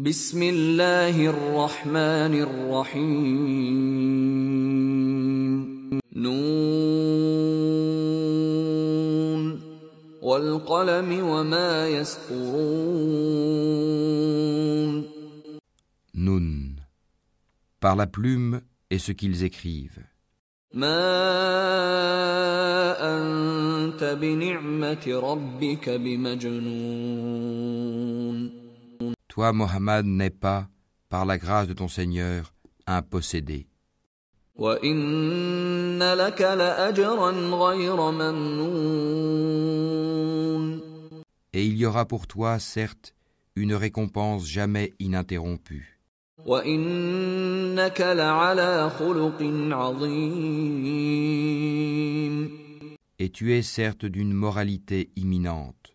بسم الله الرحمن الرحيم نون والقلم وما يسطرون Nun. Par la plume et ce qu'ils écrivent. ما أنت بنعمة ربك بمجنون Toi, Mohammed, n'es pas, par la grâce de ton Seigneur, un possédé. Et il y aura pour toi, certes, une récompense jamais ininterrompue. Et tu es certes d'une moralité imminente.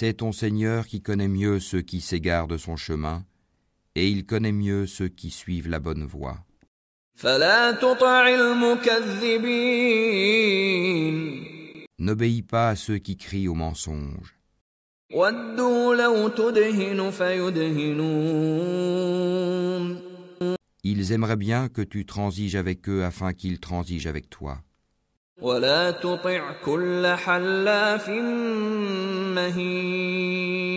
C'est ton Seigneur qui connaît mieux ceux qui s'égarent de son chemin, et il connaît mieux ceux qui suivent la bonne voie. N'obéis pas à ceux qui crient au mensonge. Ils aimeraient bien que tu transiges avec eux afin qu'ils transigent avec toi. ولا تطع كل حلاف مهين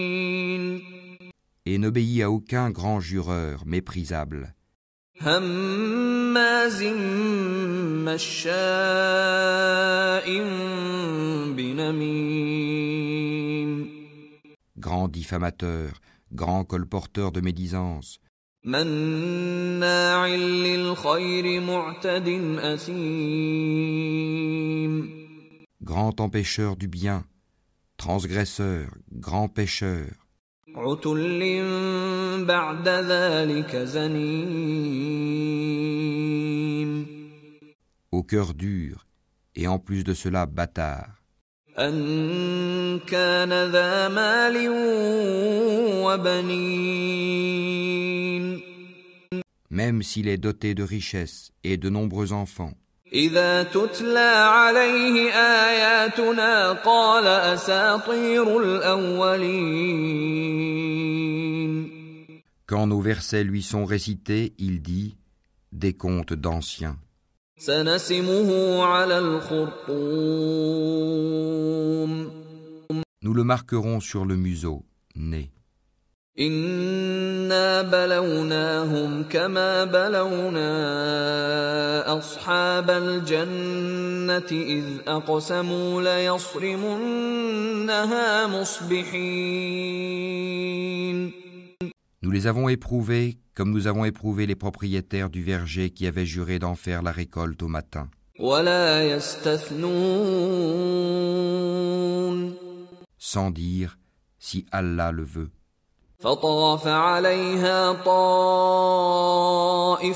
Et n'obéis à aucun grand jureur méprisable, هماز مشاء بنميم grand diffamateur, grand colporteur de médisance, مناع للخير معتد أثيم grand empêcheur du bien, transgresseur, grand pécheur, عتل بعد ذلك زنيم au cœur dur, et en plus de cela bâtard, أن كان ذا مال وبنين même s'il est doté de richesses et de nombreux enfants. إذا تتلى عليه آياتنا قال أساطير الأولين Quand nos versets lui sont récités, il dit des contes d'anciens. سنسمه على الخرطوم Nous le marquerons sur le museau, nez. إنا بلوناهم كما بلونا أصحاب الجنة إذ أقسموا ليصرمنها مصبحين Nous les avons éprouvés comme nous avons éprouvé les propriétaires du verger qui avaient juré d'en faire la récolte au matin. ولا يستثنون sans dire si Allah le veut. فطاف عليها طائف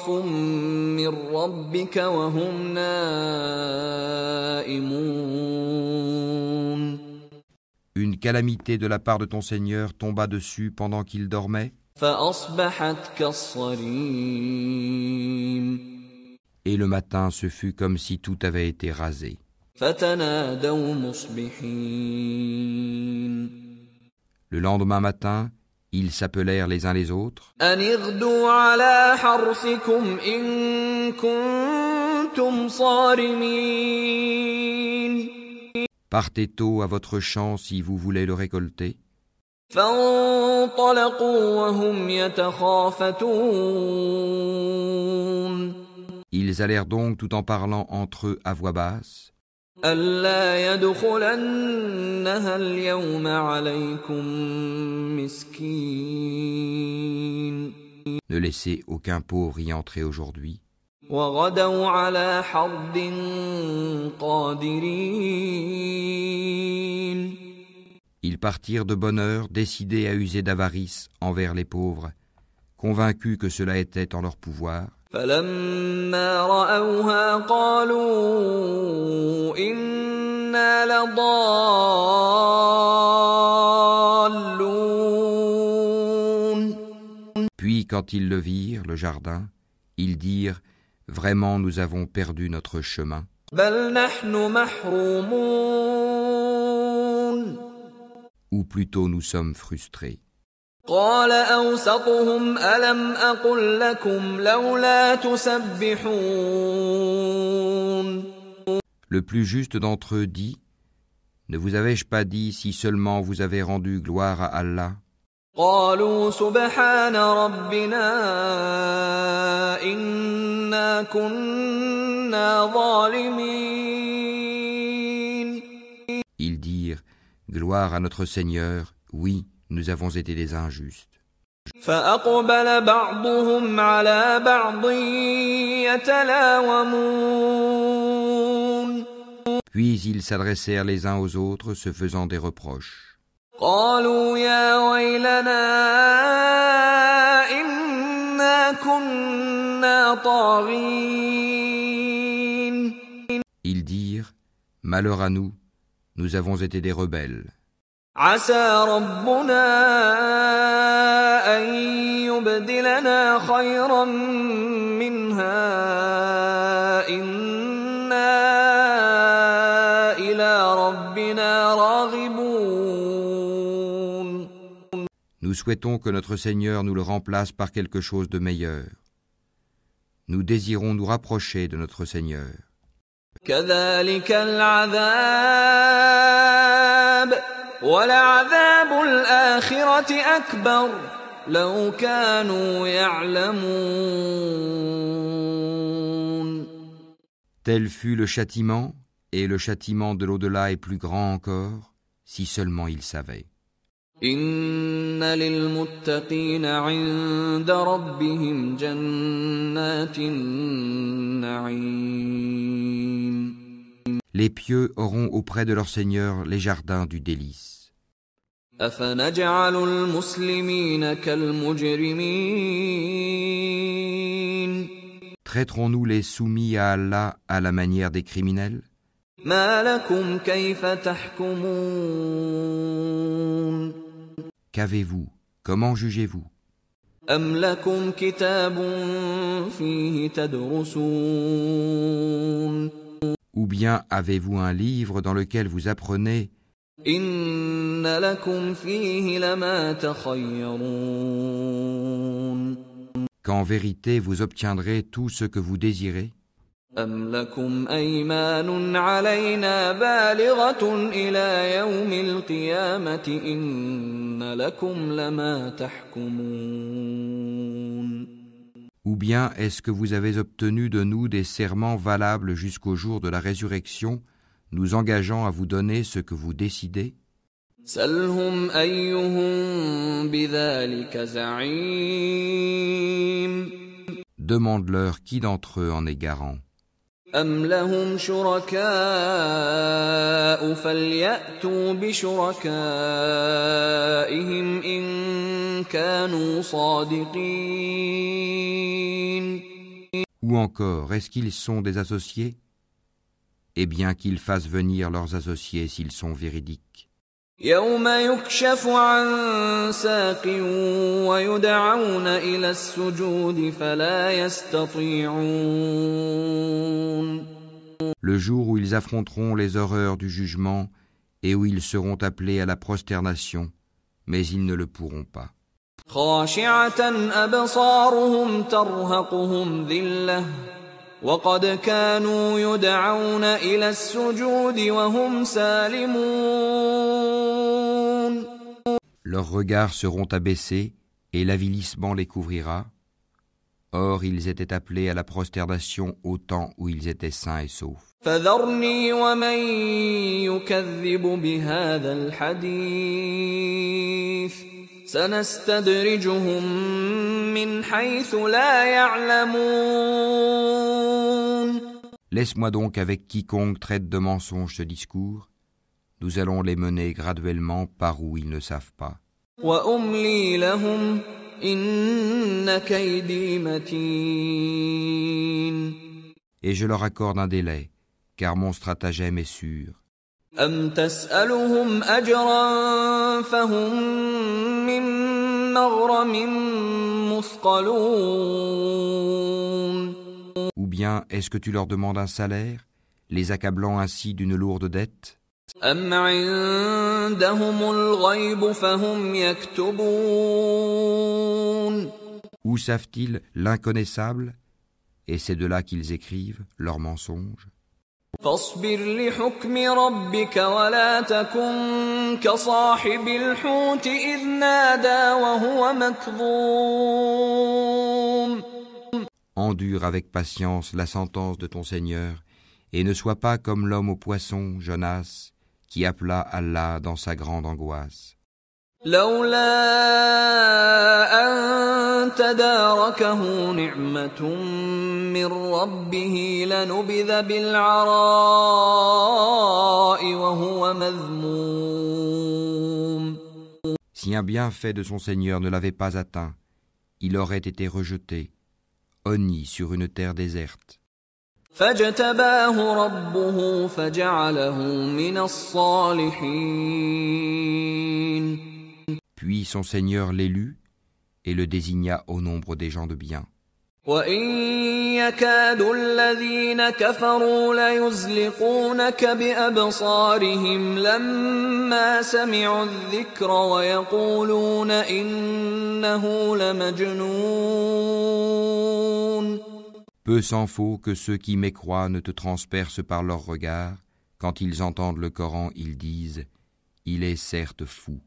من ربك وهم نائمون Une calamité de la part de ton Seigneur tomba dessus pendant qu'il dormait, فأصبحت كالصريم et le matin ce fut comme si tout avait été rasé. فتنادوا مصبحين Le lendemain matin, ils s'appelèrent les uns les autres. Partez tôt à votre champ si vous voulez le récolter. Ils allèrent donc tout en parlant entre eux à voix basse. ألا يدخلنها اليوم عليكم مسكين Ne laissez aucun pauvre y entrer aujourd'hui. وغدوا على حرد قادرين Ils partirent de bonne heure, décidés à user d'avarice envers les pauvres, convaincus que cela était en leur pouvoir. فلما رأوها قالوا إنا لضالون Puis quand ils le virent, le jardin, ils dirent Vraiment nous avons perdu notre chemin. بل نحن محرومون Ou plutôt nous sommes frustrés. قال أوسطهم ألم أقل لكم لولا تسبحون Le plus juste d'entre eux dit Ne vous avais-je pas dit si seulement vous avez rendu gloire à Allah قالوا سبحان ربنا إنا كنا ظالمين Ils dirent Gloire à notre Seigneur, oui, nous avons été des injustes. فأقبل بعضهم على بعض يتلاومون Puis ils s'adressèrent les uns aux autres, se faisant des reproches. قالوا يا ويلنا إنا كنا طاغين Ils dirent Malheur à nous, nous avons été des rebelles. عسى ربنا أن يبدلنا خيرا منها إنا إلى ربنا راغبون Nous souhaitons que notre Seigneur nous le remplace par quelque chose de meilleur. Nous désirons nous rapprocher de notre Seigneur. كذلك العذاب ولعذاب الآخرة أكبر لو كانوا يعلمون Tel fut le châtiment, et le châtiment de l'au-delà est plus grand encore, si seulement ils savaient. إن للمتقين عند ربهم جنات النعيم Les pieux auront auprès de leur Seigneur les jardins du délice. أفنجعل المسلمين كالمجرمين Traiterons-nous les soumis à Allah à la manière des criminels ما لكم كيف تحكمون Qu'avez-vous Comment jugez-vous أم لكم كتاب فيه تدرسون Ou bien avez-vous un livre dans lequel vous apprenez إن لكم فيه لما تخيرون qu'en vérité vous obtiendrez tout ce que vous désirez أم لكم أيمان علينا بالغة إلى يوم القيامة إن لكم لما تحكمون Ou bien est-ce que vous avez obtenu de nous des serments valables jusqu'au jour de la résurrection, nous engageant à vous donner ce que vous décidez سلهم أيهم بذلك زعيم Demande-leur qui d'entre eux en est garant. أم لهم شركاء فليأتوا بشركائهم إن كانوا صادقين Ou encore, est-ce qu'ils sont des associés et bien qu'ils fassent venir leurs associés s'ils sont véridiques. Le jour où ils affronteront les horreurs du jugement et où ils seront appelés à la prosternation, mais ils ne le pourront pas. خاشعة أبصارهم ترهقهم ذلة وقد كانوا يدعون إلى السجود وهم سالمون Leurs regards seront abaissés et l'avilissement les couvrira. Or, ils étaient appelés à la prosternation au temps où ils étaient sains et saufs. فذرني ومن يكذب بهذا الحديث سنستدرجهم من حيث لا يعلمون Laisse-moi donc avec quiconque traite de mensonge ce discours, nous allons les mener graduellement par où ils ne savent pas. Et je leur accorde un délai, car mon stratagème est sûr bien est-ce que tu leur demandes un salaire, les accablant ainsi d'une lourde dette أم عندهم الغيب فهم يكتبون Où savent-ils l'inconnaissable Et c'est de là qu'ils écrivent leurs mensonges. فاصبر لحكم ربك ولا تكن كصاحب الحوت إذ نادى وهو مكظوم endure avec patience la sentence de ton Seigneur, et ne sois pas comme l'homme au poisson, Jonas, qui appela Allah dans sa grande angoisse. Si un bienfait de son Seigneur ne l'avait pas atteint, il aurait été rejeté honni sur une terre déserte. فاجتباه ربه فجعله من الصالحين Puis son Seigneur l'élut et le désigna au nombre des gens de bien. وإن يكاد الذين كفروا ليزلقونك بأبصارهم لما سمعوا الذكر ويقولون إنه لمجنون Peu s'en faut que ceux qui mécroient ne te transpercent par leurs regards. Quand ils entendent le Coran, ils disent Il est certes fou.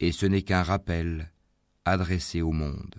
Et ce n'est qu'un rappel adressé au monde.